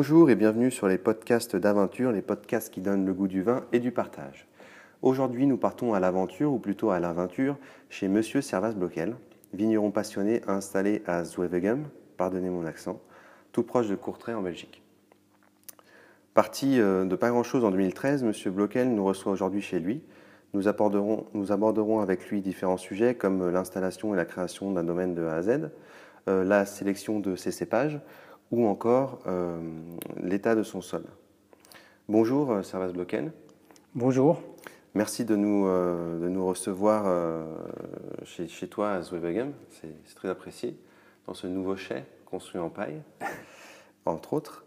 Bonjour et bienvenue sur les podcasts d'aventure, les podcasts qui donnent le goût du vin et du partage. Aujourd'hui, nous partons à l'aventure, ou plutôt à l'aventure, chez Monsieur Servas Blockel, vigneron passionné installé à Zwevegem, pardonnez mon accent, tout proche de Courtrai en Belgique. Parti euh, de pas grand-chose en 2013, Monsieur Blockel nous reçoit aujourd'hui chez lui. Nous aborderons, nous aborderons avec lui différents sujets comme l'installation et la création d'un domaine de A à Z, euh, la sélection de ses cépages ou encore euh, l'état de son sol. Bonjour euh, Servas Blocken. Bonjour. Merci de nous, de nous recevoir chez, chez, toi à Zwevegem. C'est très apprécié dans ce nouveau chai construit en paille, entre autres.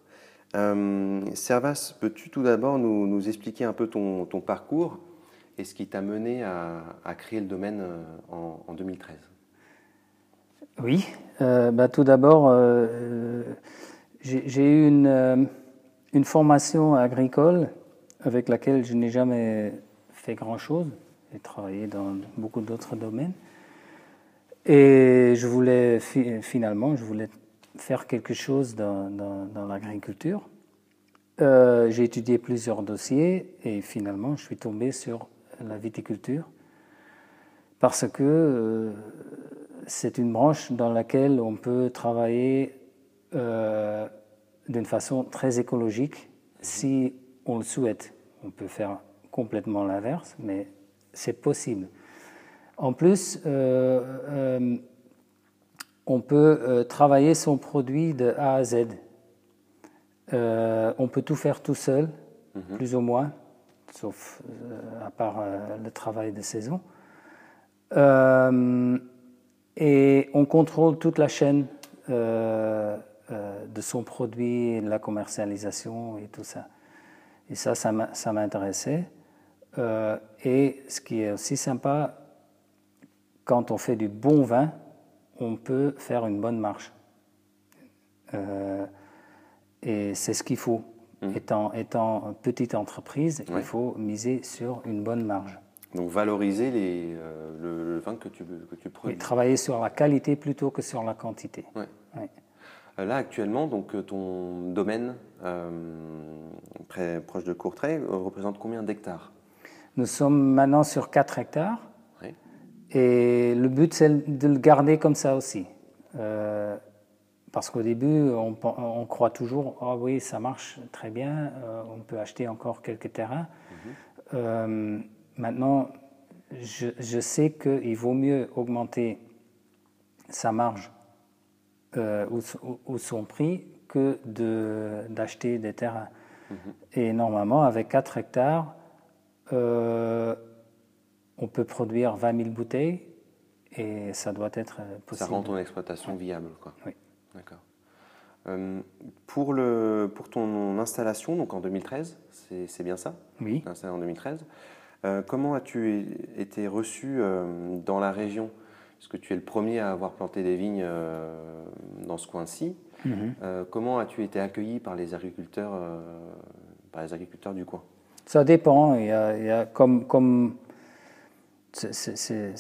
Servas, peux-tu tout d'abord nous, nous, expliquer un peu ton, ton parcours et ce qui t'a mené à, à, créer le domaine en, en 2013 oui, euh, bah, tout d'abord, euh, j'ai eu une, euh, une, formation agricole avec laquelle je n'ai jamais fait grand-chose. J'ai travaillé dans beaucoup d'autres domaines. Et je voulais, finalement, je voulais faire quelque chose dans, dans l'agriculture. j'ai étudié plusieurs dossiers et finalement, je suis tombé sur la viticulture parce que c'est une branche dans laquelle on peut travailler euh, d'une façon très écologique si on le souhaite. On peut faire complètement l'inverse, mais c'est possible. En plus, euh, euh, on peut travailler son produit de A à Z. on peut tout faire tout seul, mhm. plus ou moins, sauf à part le travail de saison. Et on contrôle toute la chaîne euh, euh, de son produit, la commercialisation et tout ça. Et ça, ça m'intéressait. Euh, et ce qui est aussi sympa, quand on fait du bon vin, on peut faire une bonne marche. et c'est ce qu'il faut. Mmh. Étant, étant petite entreprise, il faut miser sur une bonne marge. Donc valoriser les, euh, le, vin que tu, que tu produis. Et travailler sur la qualité plutôt que sur la quantité. Euh, là actuellement, donc euh, ton domaine très proche de Courtrai représente combien d'hectares? Nous sommes maintenant sur 4 hectares. Et le but c'est de le garder comme ça aussi. parce qu'au début, on, on, croit toujours, ah oui, ça marche très bien, on peut acheter encore quelques terrains. Mhm. Maintenant, je, sais qu'il vaut mieux augmenter sa marge euh, ou, son prix que d'acheter des terrains. Mhm. Et normalement, avec 4 hectares, euh, on peut produire 20 000 bouteilles et ça doit être possible. Ça rend ton exploitation viable. Quoi. Oui. D'accord. Euh, pour, le, pour ton installation, donc en 2013, c'est bien ça? Oui. Installé en 2013. Euh, comment as-tu été reçu euh, dans la région? Parce que tu es le premier à avoir planté des vignes euh, dans ce coin-ci. Mhm. comment as-tu été accueilli par les agriculteurs, par les agriculteurs du coin? Ça dépend. Il y a, comme, comme c'est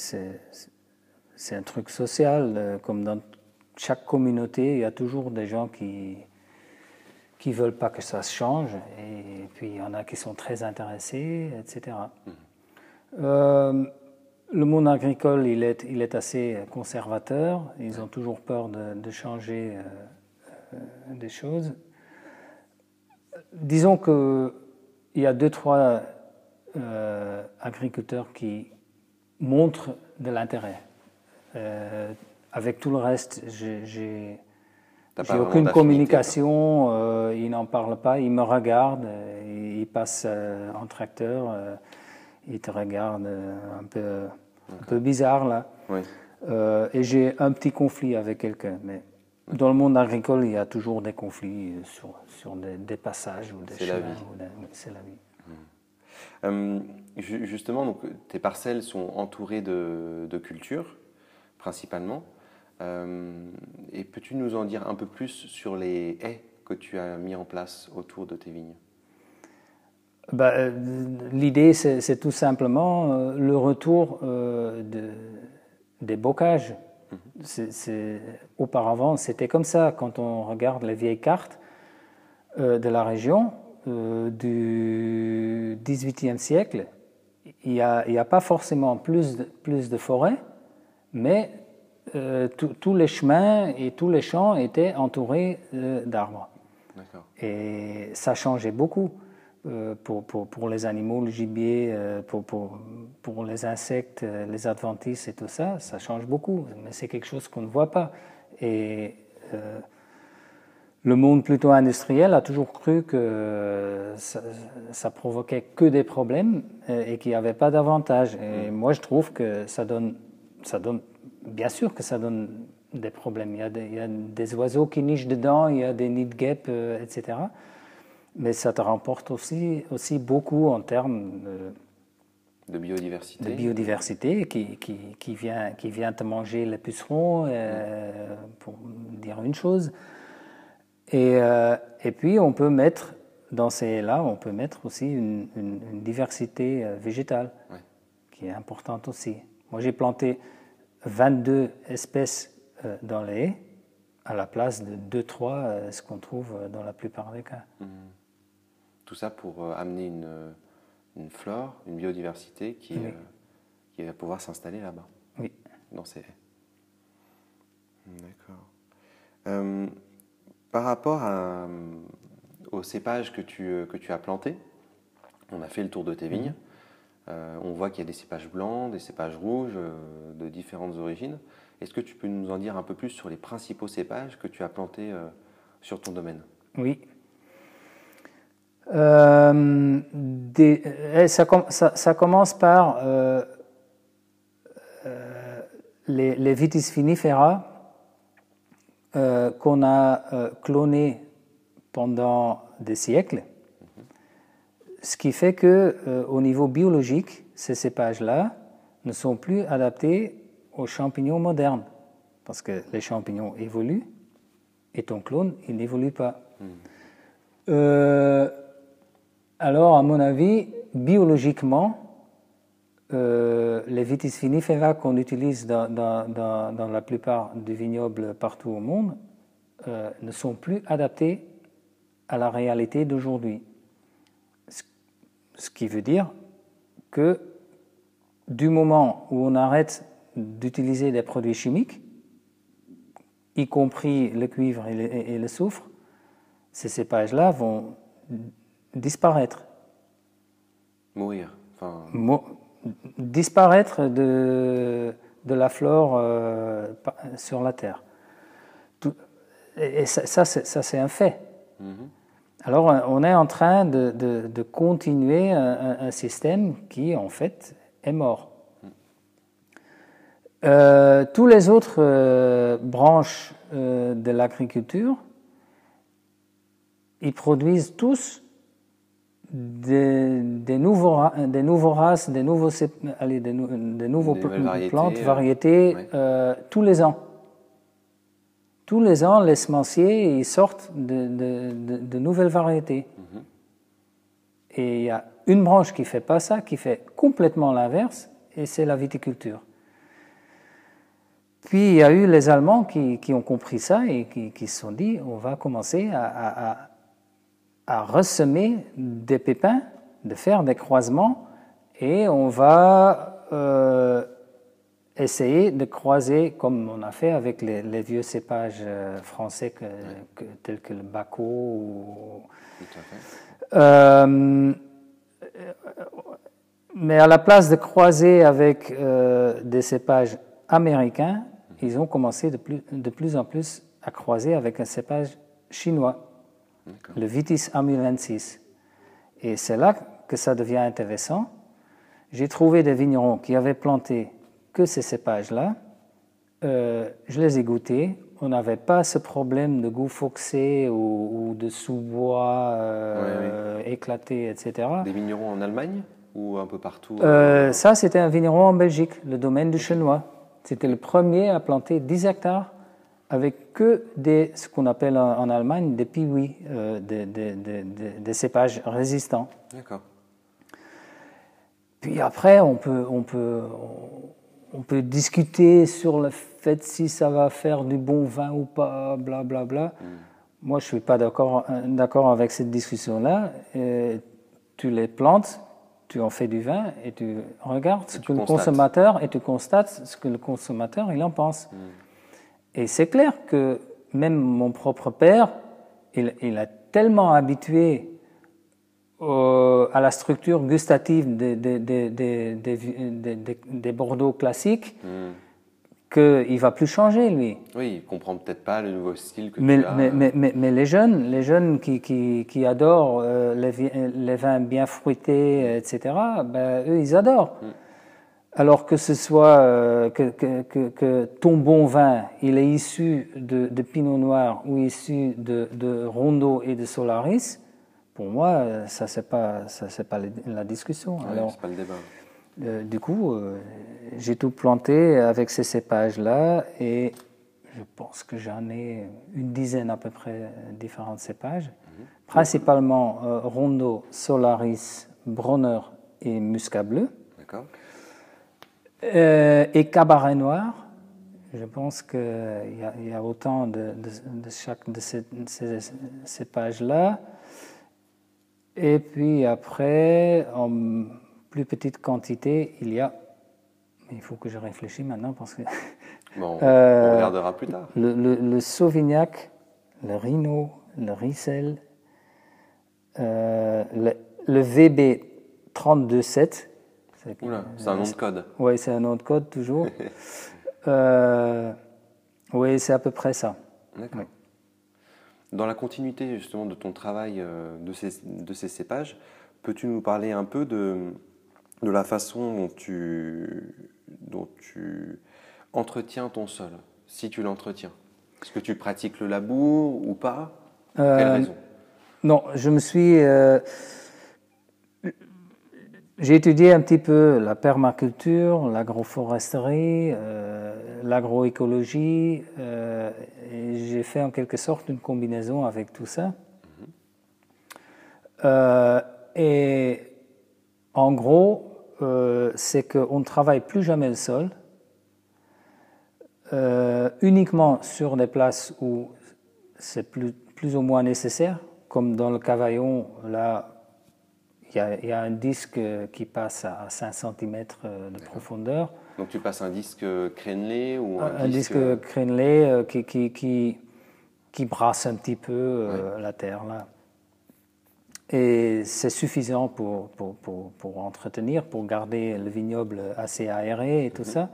un truc social, comme dans chaque communauté, il y a toujours des gens qui qui veulent pas que ça se change, et puis il y en a qui sont très intéressés, etc. Mhm. Euh, le monde agricole, il est, il est assez conservateur, ils ont toujours peur de, changer euh, euh, des choses. Disons qu'il y a deux, trois agriculteurs qui montrent de l'intérêt. avec tout le reste, j'ai j'ai aucune communication, euh, ils n'en parlent pas, ils me regardent, euh, ils passent euh, en tracteur, euh, ils te regardent un peu, un peu bizarre là. Oui. et j'ai un petit conflit avec quelqu'un, mais dans le monde agricole, il y a toujours des conflits sur, sur des, passages ou des C'est la vie. C'est la vie. Hum. justement, donc, tes parcelles sont entourées de, de cultures, principalement. Euh, et peux-tu nous en dire un peu plus sur les haies que tu as mis en place autour de tes vignes? Bah, euh, L'idée, c'est tout simplement euh, le retour de, des bocages. Mhm. auparavant, c'était comme ça. Quand on regarde les vieilles cartes, de la région du XVIIIe siècle, il n'y a, a, pas forcément plus de, plus de forêts, mais tous les chemins et tous les champs étaient entourés d'arbres. Et ça changeait beaucoup. Euh, pour, pour, pour, les animaux, le gibier, euh, pour, pour, pour, les insectes, euh, les adventices et tout ça, ça change beaucoup. Mais c'est quelque chose qu'on ne voit pas. Et le monde plutôt industriel a toujours cru que ça, ça provoquait que des problèmes et qu'il n'y avait pas d'avantages. Et mm. moi, je trouve que ça donne, ça donne, bien sûr que ça donne des problèmes. Il y a des, il y a des oiseaux qui nichent dedans, il y a des nids de guêpes, etc mais ça te remporte aussi, aussi beaucoup en termes de, biodiversité, de biodiversité qui, qui, qui, vient, qui vient te manger les pucerons, euh, pour dire une chose. Et, euh, et, puis on peut mettre, dans ces là, on peut mettre aussi une, une, diversité euh, végétale qui est importante aussi. Moi j'ai planté 22 espèces dans les haies à la place de 2-3, ce qu'on trouve dans la plupart des cas. Mmh. Tout ça pour euh, amener une, une, flore, une biodiversité qui, euh, qui va pouvoir s'installer là-bas. Oui. Dans ces D'accord. Euh, par rapport à, aux cépages que tu, que tu as plantés, on a fait le tour de tes mhm. Vignes. on voit qu'il y a des cépages blancs, des cépages rouges, de différentes origines. Est-ce que tu peux nous en dire un peu plus sur les principaux cépages que tu as plantés sur ton domaine? Oui. Euh, eh, ça, commence par euh, euh, les, les, Vitis finifera qu'on a clonés pendant des siècles, ce qui fait que au niveau biologique, ces cépages-là ne sont plus adaptés aux champignons modernes, parce que les champignons évoluent et ton clone, il n'évolue pas. Hmm. Alors, à mon avis, biologiquement, euh, les vitis vinifera qu'on utilise dans, la plupart des vignobles partout au monde euh, ne sont plus adaptés à la réalité d'aujourd'hui. Ce qui veut dire que du moment où on arrête d'utiliser des produits chimiques, y compris le cuivre et le soufre, ces cépages-là vont disparaître. Mourir. disparaître de, de la flore euh, sur la Terre. et ça, ça c'est un fait. Mhm. Alors on est en train de, de, continuer un, système qui en fait est mort. Mhm. Euh, tous les autres euh, branches de l'agriculture, ils produisent tous des, nouveaux, des nouveaux races, des nouveaux, allez, des, nouveaux plantes, euh, variétés, euh, tous les ans. Tous les ans, les semenciers ils sortent de, de nouvelles variétés. Mhm. Et il y a une branche qui fait pas ça, qui fait complètement l'inverse, et c'est la viticulture. Puis il y a eu les Allemands qui, qui ont compris ça et qui, qui, se sont dit on va commencer à, à à ressemer des pépins, de faire des croisements, et on va euh, essayer de croiser, comme on a fait avec les, vieux cépages euh, français tels que le Baco. Ou, euh, mais à la place de croiser avec des cépages américains, ils ont commencé de plus, de plus en plus à croiser avec un cépage chinois le Vitis amulensis. Et c'est là que ça devient intéressant. J'ai trouvé des vignerons qui avaient planté que ces cépages-là. Euh, je les ai goûtés. On n'avait pas ce problème de goût foxé ou, de sous-bois euh, éclaté, etc. Des vignerons en Allemagne ou un peu partout euh, Ça, c'était un vigneron en Belgique, le domaine du Chenois. C'était le premier à planter 10 hectares avec que des, ce qu'on appelle en, Allemagne des euh, des, des, des, cépages résistants. D'accord. Puis après, on peut, on, peut, on peut discuter sur le fait si ça va faire du bon vin ou pas, blablabla. Bla, bla. moi, je ne suis pas d'accord avec cette discussion-là. Tu les plantes, tu en fais du vin et tu regardes ce que le consommateur et tu constates ce que le consommateur il en pense. Hmm. Et c'est clair que même mon propre père, il, il a tellement habitué à la structure gustative des, des, des, des Bordeaux classiques hmm qu'il va plus changer, lui. Oui, il comprend peut-être pas le nouveau style que mais, tu as. Mais, mais, mais, les jeunes, les jeunes qui, qui, qui adorent euh, les, vins bien fruités, etc., ben, eux, ils adorent. Mm. Alors que ce soit euh, que, que, que, ton bon vin, il est issu de, de Pinot Noir ou issu de, de Rondo et de Solaris, pour moi, ça c'est pas ça c'est pas la discussion. Ouais, Alors, pas le débat. Euh, du coup, euh, j'ai tout planté avec ces cépages-là et je pense que j'en ai une dizaine à peu près différents cépages, mhm. principalement euh, Rondo, Solaris, Bronner et Muscat Bleu. D'accord. et Cabaret Noir. Je pense qu'il y, y, a autant de, de, chaque de ces, ces cépages-là. Et puis après, on, plus petite quantité, il y a. Il faut que je réfléchisse maintenant parce que. Bon, on euh, regardera plus tard. Le, le, Sauvignac, le Rhino, le Riesel, euh, le, le, VB 327. C'est un nom de code. Oui, c'est un nom de code toujours. euh, oui, c'est à peu près ça. D'accord. Dans la continuité justement de ton travail euh, de ces, de ces cépages, peux-tu nous parler un peu de, de la façon dont tu, dont tu entretiens ton sol, si tu l'entretiens? Est-ce que tu pratiques le labour ou pas? Pour Quelle euh, raison? Non, je me suis. Euh, j'ai étudié un petit peu la permaculture, l'agroforesterie, euh, l'agroécologie, et j'ai fait en quelque sorte une combinaison avec tout ça. Mhm. et en gros, euh, c'est qu'on ne travaille plus jamais le sol, euh, uniquement sur des places où c'est plus, plus ou moins nécessaire, comme dans le cavaillon, là, il y, a un disque qui passe à 5 cm euh, de profondeur. Donc tu passes un disque crénelé ou un, disque, crénelé qui, qui, qui, qui, brasse un petit peu la terre là. Et c'est suffisant pour, pour, pour, pour, entretenir, pour garder le vignoble assez aéré et tout mhm. ça.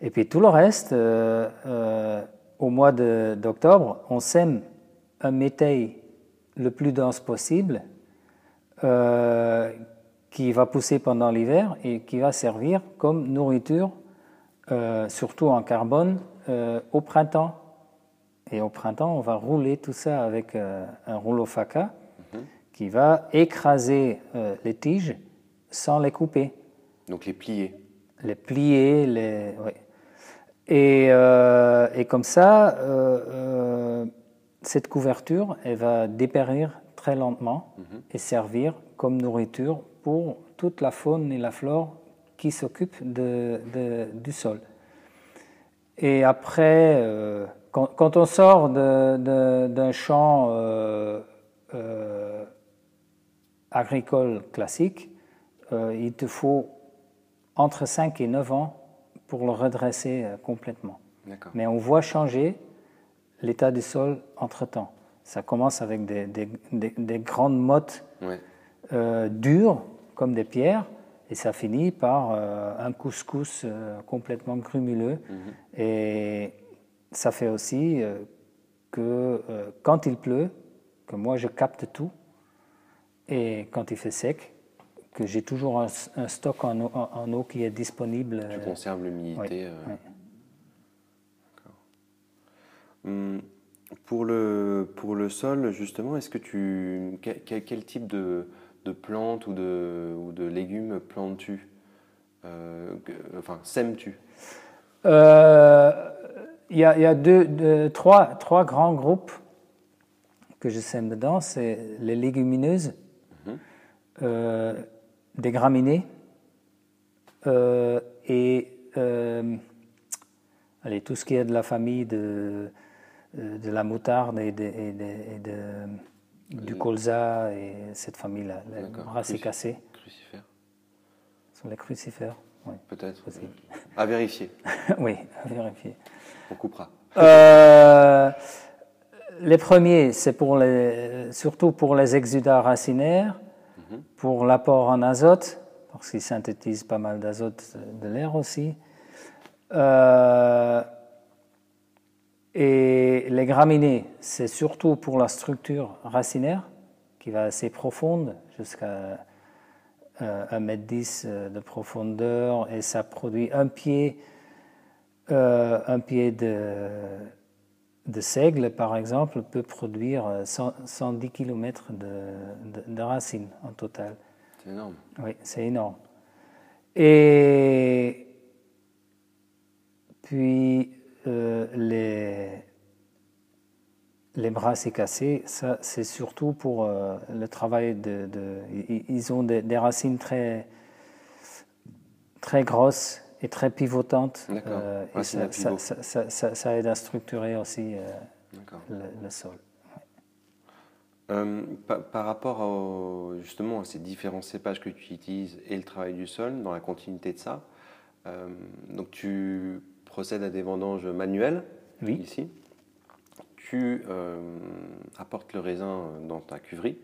Et puis tout le reste, euh, euh, au mois d'octobre, on sème un métail le plus dense possible euh, qui va pousser pendant l'hiver et qui va servir comme nourriture, surtout en carbone, au printemps. Et au printemps, on va rouler tout ça avec un rouleau faca qui va écraser euh, les tiges sans les couper. Donc les plier. Les plier, les. Oui. Et, euh, et, comme ça, euh, cette couverture, elle va dépérir très lentement mhm. et servir comme nourriture pour toute la faune et la flore qui s'occupent de, de, du sol. Et après, quand, quand, on sort d'un champ agricole classique, euh, il te faut entre 5 et 9 ans pour le redresser euh, complètement. Mais on voit changer l'état du sol entre-temps. Ça commence avec des, des, grandes mottes euh, dures, comme des pierres, et ça finit par un couscous complètement grumuleux. Mhm. Et ça fait aussi que quand il pleut, que moi je capte tout, et quand il fait sec, que j'ai toujours un, stock en eau, en eau, qui est disponible. Tu conserves l'humidité. Euh. Hum, pour, le, pour le sol, justement, est-ce que tu. Quel, quel type de, de, plantes ou de, ou de légumes plantes-tu? Euh, Enfin, sèmes-tu? Euh, Il y a, y a deux, trois, trois grands groupes que je sème dedans. C'est les légumineuses euh, des graminées et allez, tout ce qui est de la famille de, de la moutarde et, du colza et cette famille-là, les brassicacées. Crucifères. Ce sont les crucifères, oui. Peut-être. À vérifier. oui, à vérifier. On coupera. Euh, les premiers, c'est pour les, surtout pour les exudats racinaires, mhm. pour l'apport en azote, parce qu'ils synthétisent pas mal d'azote de l'air aussi. Euh, et les graminées, c'est surtout pour la structure racinaire, qui va assez profonde, jusqu'à euh, 1m10 euh, de profondeur, et ça produit un pied, euh, un pied de de seigle, par exemple, peut produire 110 km de, racines en total. C'est énorme. Oui, c'est énorme. Et puis, euh, les, les brassicacées, ça, c'est surtout pour euh, le travail de, Ils ont des, racines très, très grosses et très pivotante. Euh, et ça, aide à structurer aussi euh, le, sol. Par, rapport justement à ces différents cépages que tu utilises et le travail du sol, dans la continuité de ça, donc tu procèdes à des vendanges manuelles oui. ici. Tu apportes le raisin dans ta cuverie.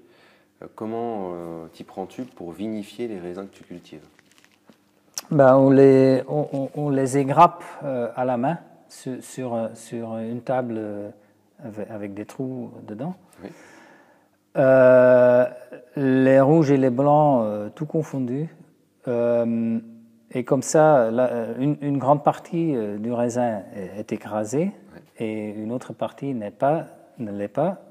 comment t'y prends-tu pour vinifier les raisins que tu cultives? Ben, on, les, on, les égrappe euh, à la main sur, sur, une table euh, avec, des trous dedans. Euh, les rouges et les blancs, tout confondus. Et comme ça, une, grande partie du raisin est, écrasée et une autre partie n'est pas, ne l'est pas.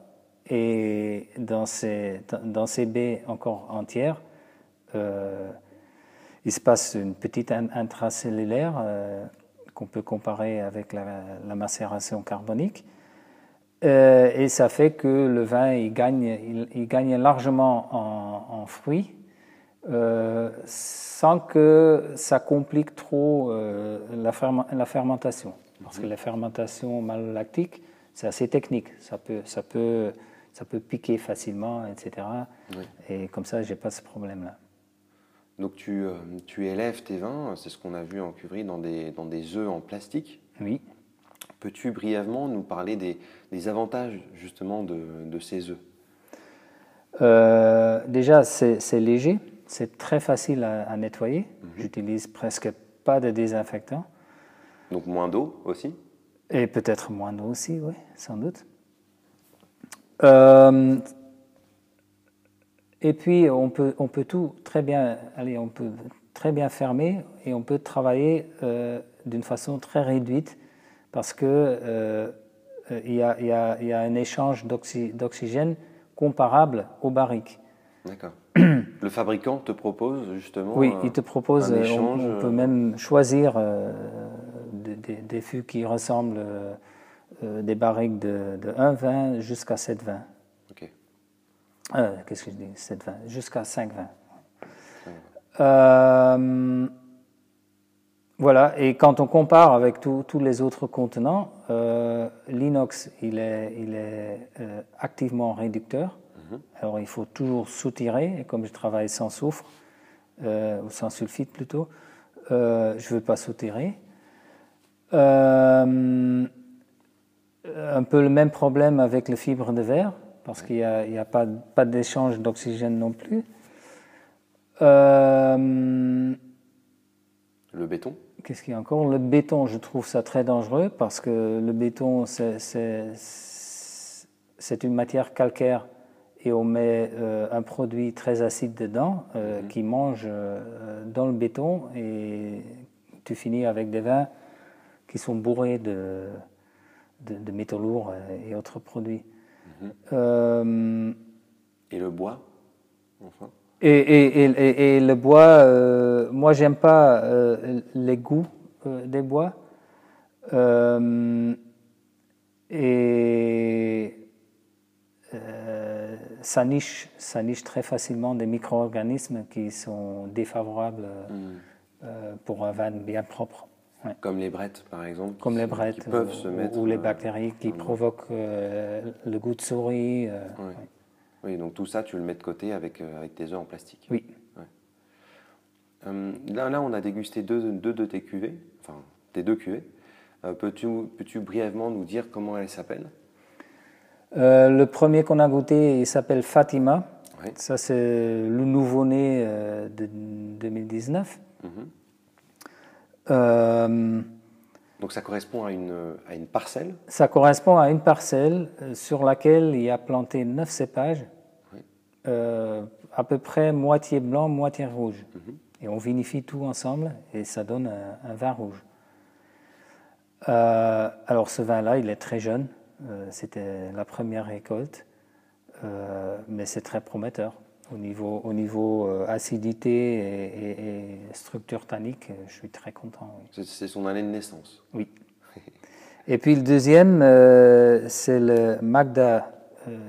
Et dans ces, dans ces baies encore entières, il se passe une petite intracellulaire euh, qu'on peut comparer avec la, macération carbonique. Euh, et ça fait que le vin il gagne, il, gagne largement en, fruits euh, sans que ça complique trop la, la, fermentation. Parce que la fermentation malolactique, c'est assez technique. Ça peut, ça, peut, ça peut piquer facilement, etc. Et comme ça, je n'ai pas ce problème-là. Donc tu, euh, tu élèves tes vins, c'est ce qu'on a vu en cuverie, dans des, dans des œufs en plastique. Oui. Peux-tu brièvement nous parler des, des avantages justement de, de ces œufs? Euh, Déjà, c'est léger, c'est très facile à, nettoyer. Mhm. J'utilise presque pas de désinfectant. Donc moins d'eau aussi? Et peut-être moins d'eau aussi, oui, sans doute. Euh, et puis, on peut, on peut tout très bien, allez, on peut très bien fermer et on peut travailler euh, d'une façon très réduite parce que euh, il, y a, il, y a, il y, a, un échange d'oxygène comparable au barrique. D'accord. Le fabricant te propose justement. Oui, il te propose. Un échange, on, peut même choisir euh, des, des, fûts qui ressemblent des barriques de, de 1,20 jusqu'à 7,20. Euh, qu'est-ce que je dis? 7,20 jusqu'à 5,20. Euh, voilà, et quand on compare avec tous les autres contenants, euh, l'inox, il est, il est activement réducteur. Mhm. Alors il faut toujours soutirer, et comme je travaille sans soufre, ou sans sulfite plutôt, je ne veux pas soutirer. un peu le même problème avec les fibres de verre parce qu'il n'y a, pas, pas d'échange d'oxygène non plus. Euh, le béton Qu'est-ce qu'il y a encore? Le béton, je trouve ça très dangereux parce que le béton, c'est une matière calcaire et on met euh, un produit très acide dedans euh, mhm. qui mange dans le béton et tu finis avec des vins qui sont bourrés de, de métaux lourds et autres produits. Euh, et le bois, enfin? et, et, et, et, le bois, euh, moi j'aime pas euh, les goûts des bois. et ça niche, ça niche très facilement des micro-organismes qui sont défavorables hmm. pour un vin bien propre. Comme les brettes, par exemple. Comme les brettes. peuvent se mettre. Ou les bactéries qui provoquent le goût de souris. Oui, donc tout ça, tu le mets de côté avec, avec tes œufs en plastique. Oui. là, là, on a dégusté deux, deux de tes cuvées, enfin, tes deux cuvées. Peux-tu peux brièvement nous dire comment elles s'appellent? Euh, le premier qu'on a goûté, il s'appelle Fatima. Ça, c'est le nouveau-né euh, de 2019. Mhm. Euh, Donc ça correspond à une, à une, parcelle? Ça correspond à une parcelle sur laquelle il a planté neuf cépages, à peu près moitié blanc, moitié rouge. Mhm. Et on vinifie tout ensemble et ça donne un, un vin rouge. alors ce vin-là, il est très jeune, c'était la première récolte, euh, mais c'est très prometteur. Au niveau, au niveau euh, acidité et, structure tannique, je suis très content. C'est son année de naissance. Oui. et puis le deuxième, c'est le Magda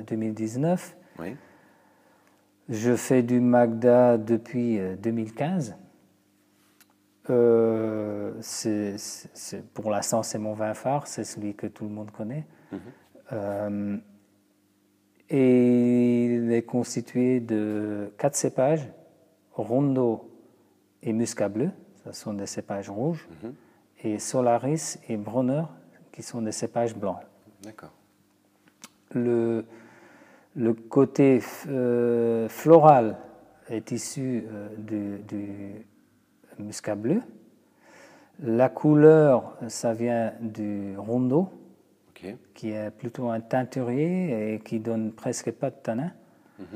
2019. Oui. Je fais du Magda depuis 2015. pour l'instant, c'est mon vin phare, c'est celui que tout le monde connaît. Euh, et il est constitué de quatre cépages, Rondo et Muscat bleu, ce sont des cépages rouges, mhm. et Solaris et Bronner, qui sont des cépages blancs. D'accord. Le, le côté euh, floral est issu euh, du, du, muscat bleu. La couleur, ça vient du rondo qui est plutôt un teinturier et qui donne presque pas de tanin. Mhm.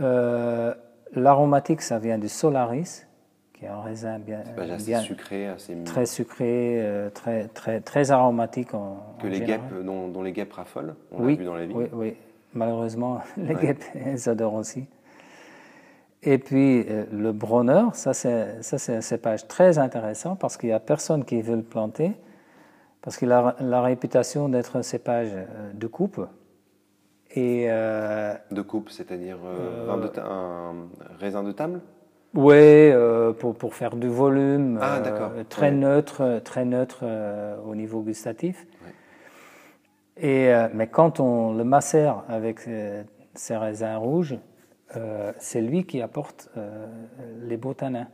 Euh, l'aromatique, ça vient du Solaris, qui est un raisin bien, bien sucré, assez très sucré, euh, très, très, très aromatique. En, que les guêpes, dont, les guêpes raffolent, on oui, vu dans la vie. Oui, oui. malheureusement, les guêpes, elles adorent aussi. Et puis euh, le Bronner, ça c'est un cépage très intéressant parce qu'il n'y a personne qui veut le planter parce qu'il a la réputation d'être un cépage euh, de coupe. Et, euh, de coupe, c'est-à-dire euh, un raisin de table? Oui, pour, pour, faire du volume, ah, très neutre, très neutre au niveau gustatif. Et, mais quand on le macère avec ces raisins rouges, c'est lui qui apporte les beaux tanins.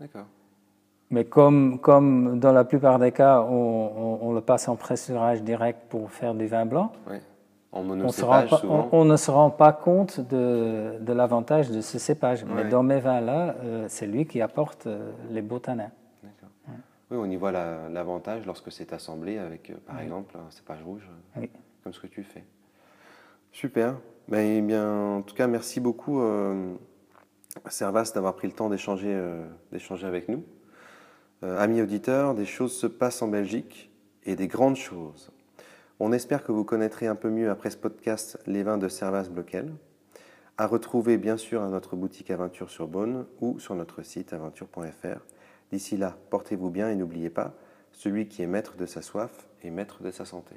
D'accord. Mais comme, comme dans la plupart des cas, on, le passe en pressurage direct pour faire du vin blanc, on, ne se rend pas compte de, de l'avantage de ce cépage. Mais dans mes vins-là, euh, c'est lui qui apporte euh, les beaux tanins. Oui, on y voit l'avantage lorsque c'est assemblé avec, euh, par exemple, un cépage rouge, comme ce que tu fais. Super. Ben, eh bien, en tout cas, merci beaucoup, Servas, d'avoir pris le temps d'échanger avec nous. Euh, amis auditeurs, des choses se passent en Belgique et des grandes choses. On espère que vous connaîtrez un peu mieux après ce podcast les vins de Servas Bloquel. À retrouver bien sûr à notre boutique Aventure sur Beaune ou sur notre site aventure.fr. D'ici là, portez-vous bien et n'oubliez pas, celui qui est maître de sa soif est maître de sa santé.